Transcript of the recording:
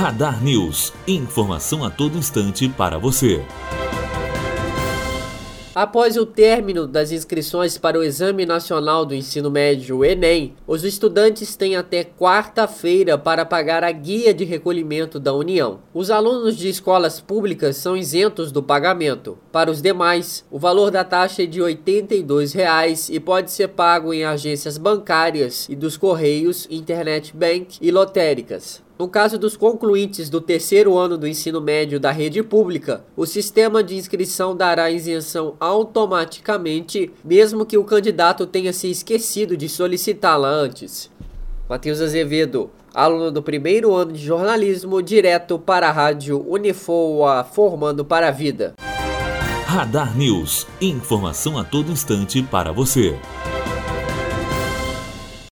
Radar News. Informação a todo instante para você. Após o término das inscrições para o Exame Nacional do Ensino Médio, Enem, os estudantes têm até quarta-feira para pagar a guia de recolhimento da União. Os alunos de escolas públicas são isentos do pagamento. Para os demais, o valor da taxa é de R$ 82,00 e pode ser pago em agências bancárias e dos Correios, Internet Bank e lotéricas. No caso dos concluintes do terceiro ano do ensino médio da rede pública, o sistema de inscrição dará isenção automaticamente, mesmo que o candidato tenha se esquecido de solicitá-la antes. Matheus Azevedo, aluno do primeiro ano de jornalismo, direto para a rádio Unifoa, formando para a vida. Radar News. Informação a todo instante para você.